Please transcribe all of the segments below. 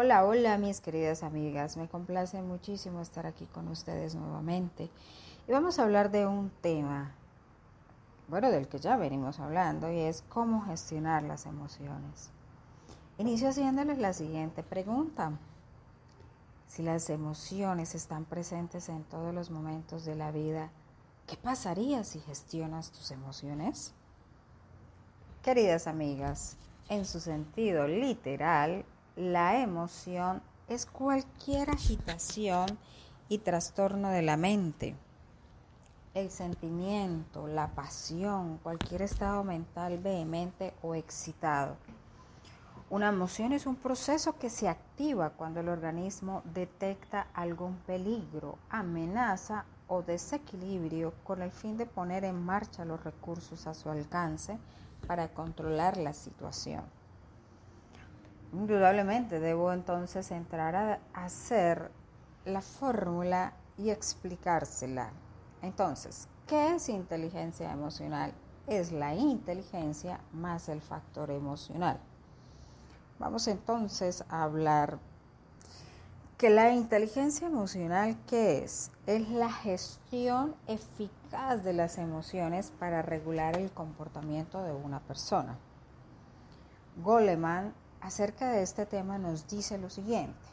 Hola, hola mis queridas amigas, me complace muchísimo estar aquí con ustedes nuevamente y vamos a hablar de un tema, bueno, del que ya venimos hablando y es cómo gestionar las emociones. Inicio haciéndoles la siguiente pregunta. Si las emociones están presentes en todos los momentos de la vida, ¿qué pasaría si gestionas tus emociones? Queridas amigas, en su sentido literal, la emoción es cualquier agitación y trastorno de la mente. El sentimiento, la pasión, cualquier estado mental vehemente o excitado. Una emoción es un proceso que se activa cuando el organismo detecta algún peligro, amenaza o desequilibrio con el fin de poner en marcha los recursos a su alcance para controlar la situación. Indudablemente debo entonces entrar a hacer la fórmula y explicársela. Entonces, ¿qué es inteligencia emocional? Es la inteligencia más el factor emocional. Vamos entonces a hablar que la inteligencia emocional, ¿qué es? Es la gestión eficaz de las emociones para regular el comportamiento de una persona. Goleman acerca de este tema nos dice lo siguiente.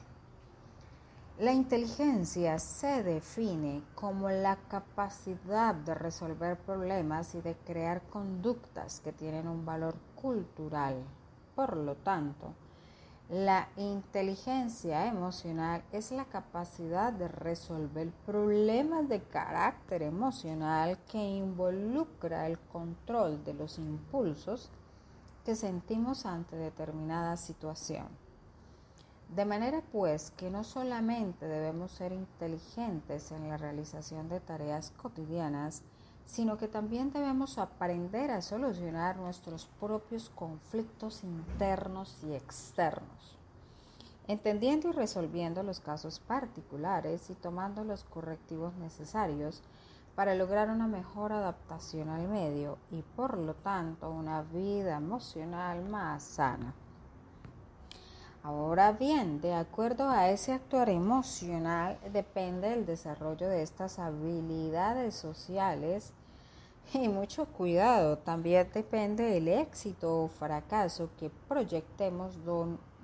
La inteligencia se define como la capacidad de resolver problemas y de crear conductas que tienen un valor cultural. Por lo tanto, la inteligencia emocional es la capacidad de resolver problemas de carácter emocional que involucra el control de los impulsos que sentimos ante determinada situación. De manera pues que no solamente debemos ser inteligentes en la realización de tareas cotidianas, sino que también debemos aprender a solucionar nuestros propios conflictos internos y externos, entendiendo y resolviendo los casos particulares y tomando los correctivos necesarios para lograr una mejor adaptación al medio y por lo tanto una vida emocional más sana. Ahora bien, de acuerdo a ese actuar emocional depende el desarrollo de estas habilidades sociales y mucho cuidado, también depende el éxito o fracaso que proyectemos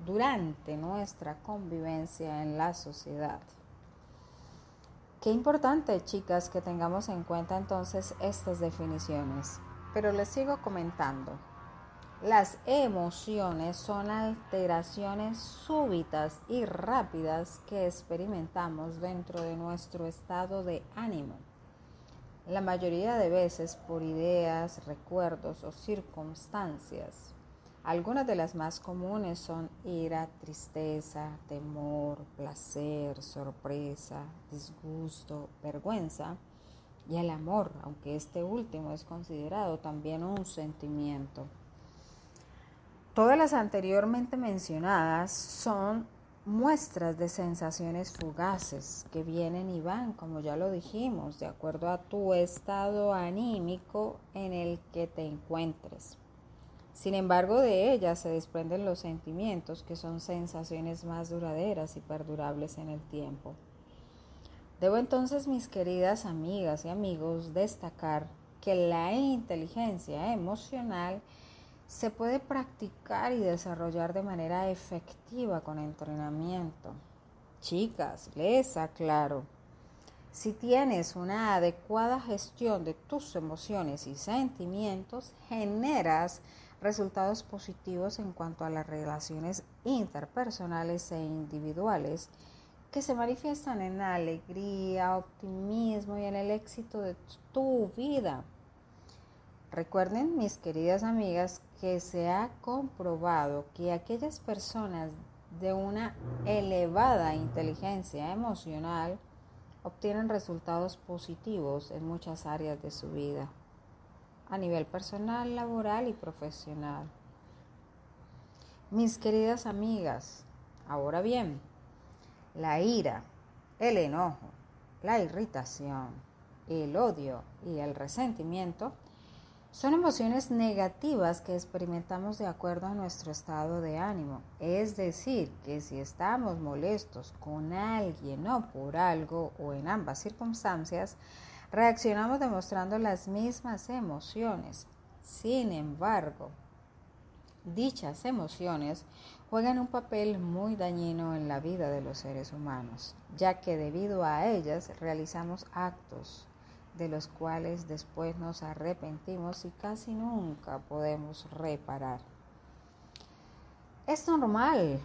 durante nuestra convivencia en la sociedad. Qué importante, chicas, que tengamos en cuenta entonces estas definiciones. Pero les sigo comentando. Las emociones son alteraciones súbitas y rápidas que experimentamos dentro de nuestro estado de ánimo. La mayoría de veces por ideas, recuerdos o circunstancias. Algunas de las más comunes son ira, tristeza, temor, placer, sorpresa, disgusto, vergüenza y el amor, aunque este último es considerado también un sentimiento. Todas las anteriormente mencionadas son muestras de sensaciones fugaces que vienen y van, como ya lo dijimos, de acuerdo a tu estado anímico en el que te encuentres. Sin embargo, de ellas se desprenden los sentimientos, que son sensaciones más duraderas y perdurables en el tiempo. Debo entonces, mis queridas amigas y amigos, destacar que la inteligencia emocional se puede practicar y desarrollar de manera efectiva con entrenamiento. Chicas, les aclaro, si tienes una adecuada gestión de tus emociones y sentimientos, generas resultados positivos en cuanto a las relaciones interpersonales e individuales que se manifiestan en alegría, optimismo y en el éxito de tu vida. Recuerden, mis queridas amigas, que se ha comprobado que aquellas personas de una elevada inteligencia emocional obtienen resultados positivos en muchas áreas de su vida, a nivel personal, laboral y profesional. Mis queridas amigas, ahora bien, la ira, el enojo, la irritación, el odio y el resentimiento son emociones negativas que experimentamos de acuerdo a nuestro estado de ánimo. Es decir, que si estamos molestos con alguien o por algo o en ambas circunstancias, reaccionamos demostrando las mismas emociones. Sin embargo, dichas emociones juegan un papel muy dañino en la vida de los seres humanos, ya que debido a ellas realizamos actos de los cuales después nos arrepentimos y casi nunca podemos reparar. Es normal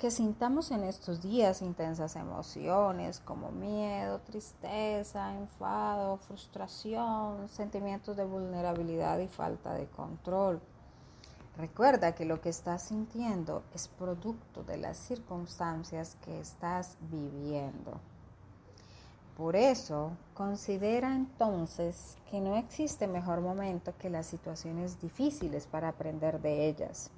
que sintamos en estos días intensas emociones como miedo, tristeza, enfado, frustración, sentimientos de vulnerabilidad y falta de control. Recuerda que lo que estás sintiendo es producto de las circunstancias que estás viviendo. Por eso, considera entonces que no existe mejor momento que las situaciones difíciles para aprender de ellas,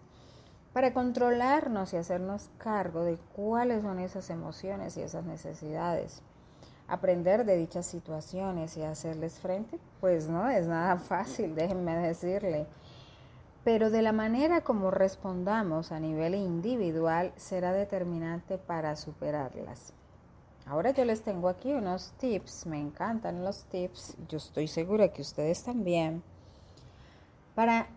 para controlarnos y hacernos cargo de cuáles son esas emociones y esas necesidades. Aprender de dichas situaciones y hacerles frente, pues no es nada fácil, déjenme decirle. Pero de la manera como respondamos a nivel individual será determinante para superarlas. Ahora yo les tengo aquí unos tips, me encantan los tips, yo estoy segura que ustedes también, para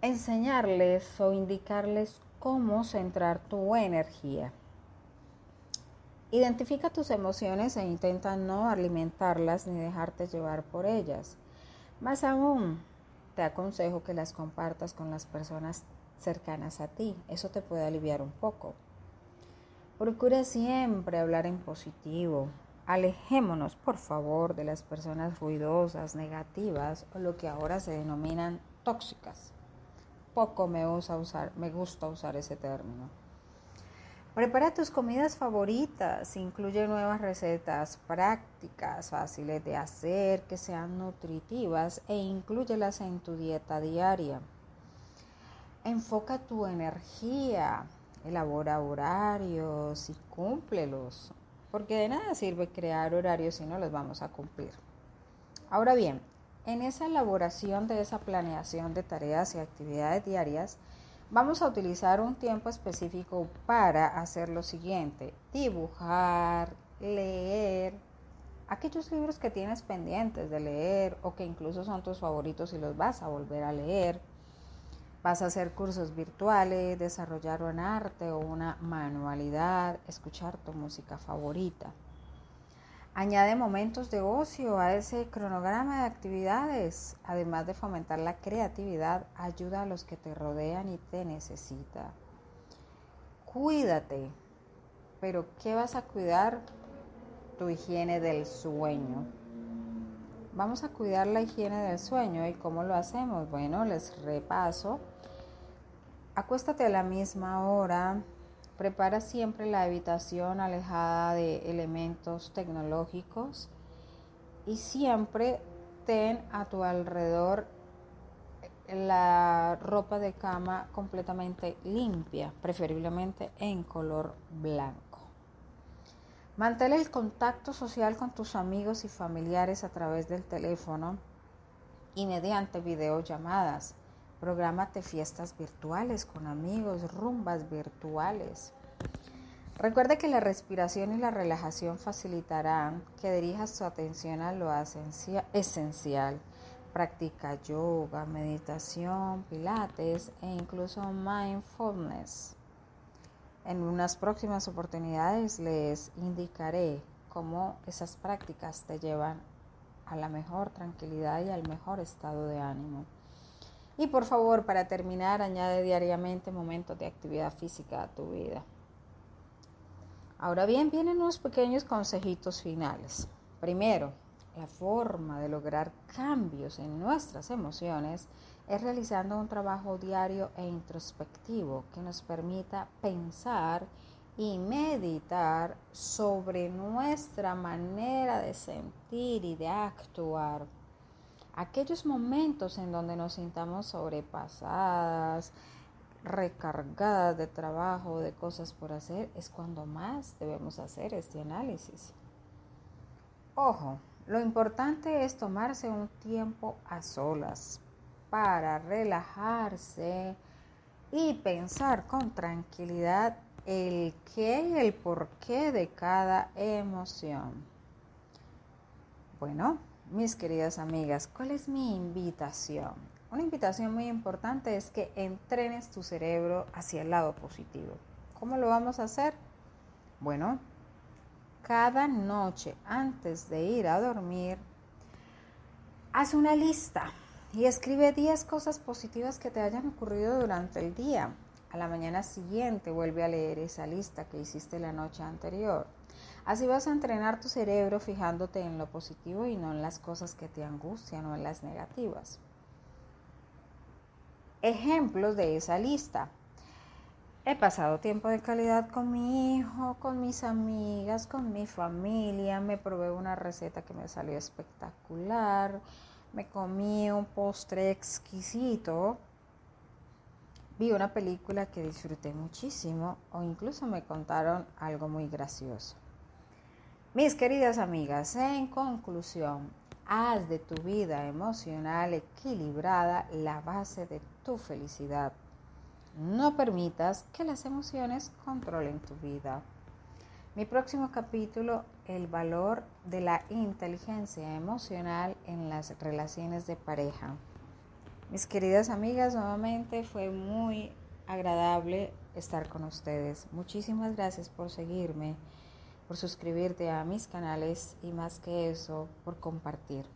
enseñarles o indicarles cómo centrar tu energía. Identifica tus emociones e intenta no alimentarlas ni dejarte llevar por ellas. Más aún, te aconsejo que las compartas con las personas cercanas a ti. Eso te puede aliviar un poco. Procura siempre hablar en positivo. Alejémonos, por favor, de las personas ruidosas, negativas o lo que ahora se denominan tóxicas. Poco me, usa usar, me gusta usar ese término. Prepara tus comidas favoritas, incluye nuevas recetas prácticas, fáciles de hacer, que sean nutritivas e incluyelas en tu dieta diaria. Enfoca tu energía elabora horarios y cúmplelos, porque de nada sirve crear horarios si no los vamos a cumplir. Ahora bien, en esa elaboración de esa planeación de tareas y actividades diarias, vamos a utilizar un tiempo específico para hacer lo siguiente, dibujar, leer, aquellos libros que tienes pendientes de leer o que incluso son tus favoritos y los vas a volver a leer, Vas a hacer cursos virtuales, desarrollar un arte o una manualidad, escuchar tu música favorita. Añade momentos de ocio a ese cronograma de actividades. Además de fomentar la creatividad, ayuda a los que te rodean y te necesitan. Cuídate. Pero ¿qué vas a cuidar? Tu higiene del sueño. Vamos a cuidar la higiene del sueño y cómo lo hacemos. Bueno, les repaso. Acuéstate a la misma hora. Prepara siempre la habitación alejada de elementos tecnológicos y siempre ten a tu alrededor la ropa de cama completamente limpia, preferiblemente en color blanco. Mantén el contacto social con tus amigos y familiares a través del teléfono y mediante videollamadas. Prográmate fiestas virtuales con amigos, rumbas virtuales. Recuerda que la respiración y la relajación facilitarán que dirijas tu atención a lo esencial. Practica yoga, meditación, pilates e incluso mindfulness. En unas próximas oportunidades les indicaré cómo esas prácticas te llevan a la mejor tranquilidad y al mejor estado de ánimo. Y por favor, para terminar, añade diariamente momentos de actividad física a tu vida. Ahora bien, vienen unos pequeños consejitos finales. Primero, la forma de lograr cambios en nuestras emociones es realizando un trabajo diario e introspectivo que nos permita pensar y meditar sobre nuestra manera de sentir y de actuar. Aquellos momentos en donde nos sintamos sobrepasadas, recargadas de trabajo, de cosas por hacer, es cuando más debemos hacer este análisis. Ojo, lo importante es tomarse un tiempo a solas para relajarse y pensar con tranquilidad el qué y el porqué de cada emoción. Bueno, mis queridas amigas, ¿cuál es mi invitación? Una invitación muy importante es que entrenes tu cerebro hacia el lado positivo. ¿Cómo lo vamos a hacer? Bueno, cada noche antes de ir a dormir, haz una lista y escribe 10 cosas positivas que te hayan ocurrido durante el día. A la mañana siguiente vuelve a leer esa lista que hiciste la noche anterior. Así vas a entrenar tu cerebro fijándote en lo positivo y no en las cosas que te angustian o en las negativas. Ejemplos de esa lista. He pasado tiempo de calidad con mi hijo, con mis amigas, con mi familia. Me probé una receta que me salió espectacular. Me comí un postre exquisito. Vi una película que disfruté muchísimo o incluso me contaron algo muy gracioso. Mis queridas amigas, en conclusión, haz de tu vida emocional equilibrada la base de tu felicidad. No permitas que las emociones controlen tu vida. Mi próximo capítulo, el valor de la inteligencia emocional en las relaciones de pareja. Mis queridas amigas, nuevamente fue muy agradable estar con ustedes. Muchísimas gracias por seguirme, por suscribirte a mis canales y más que eso, por compartir.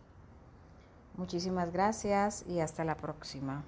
Muchísimas gracias y hasta la próxima.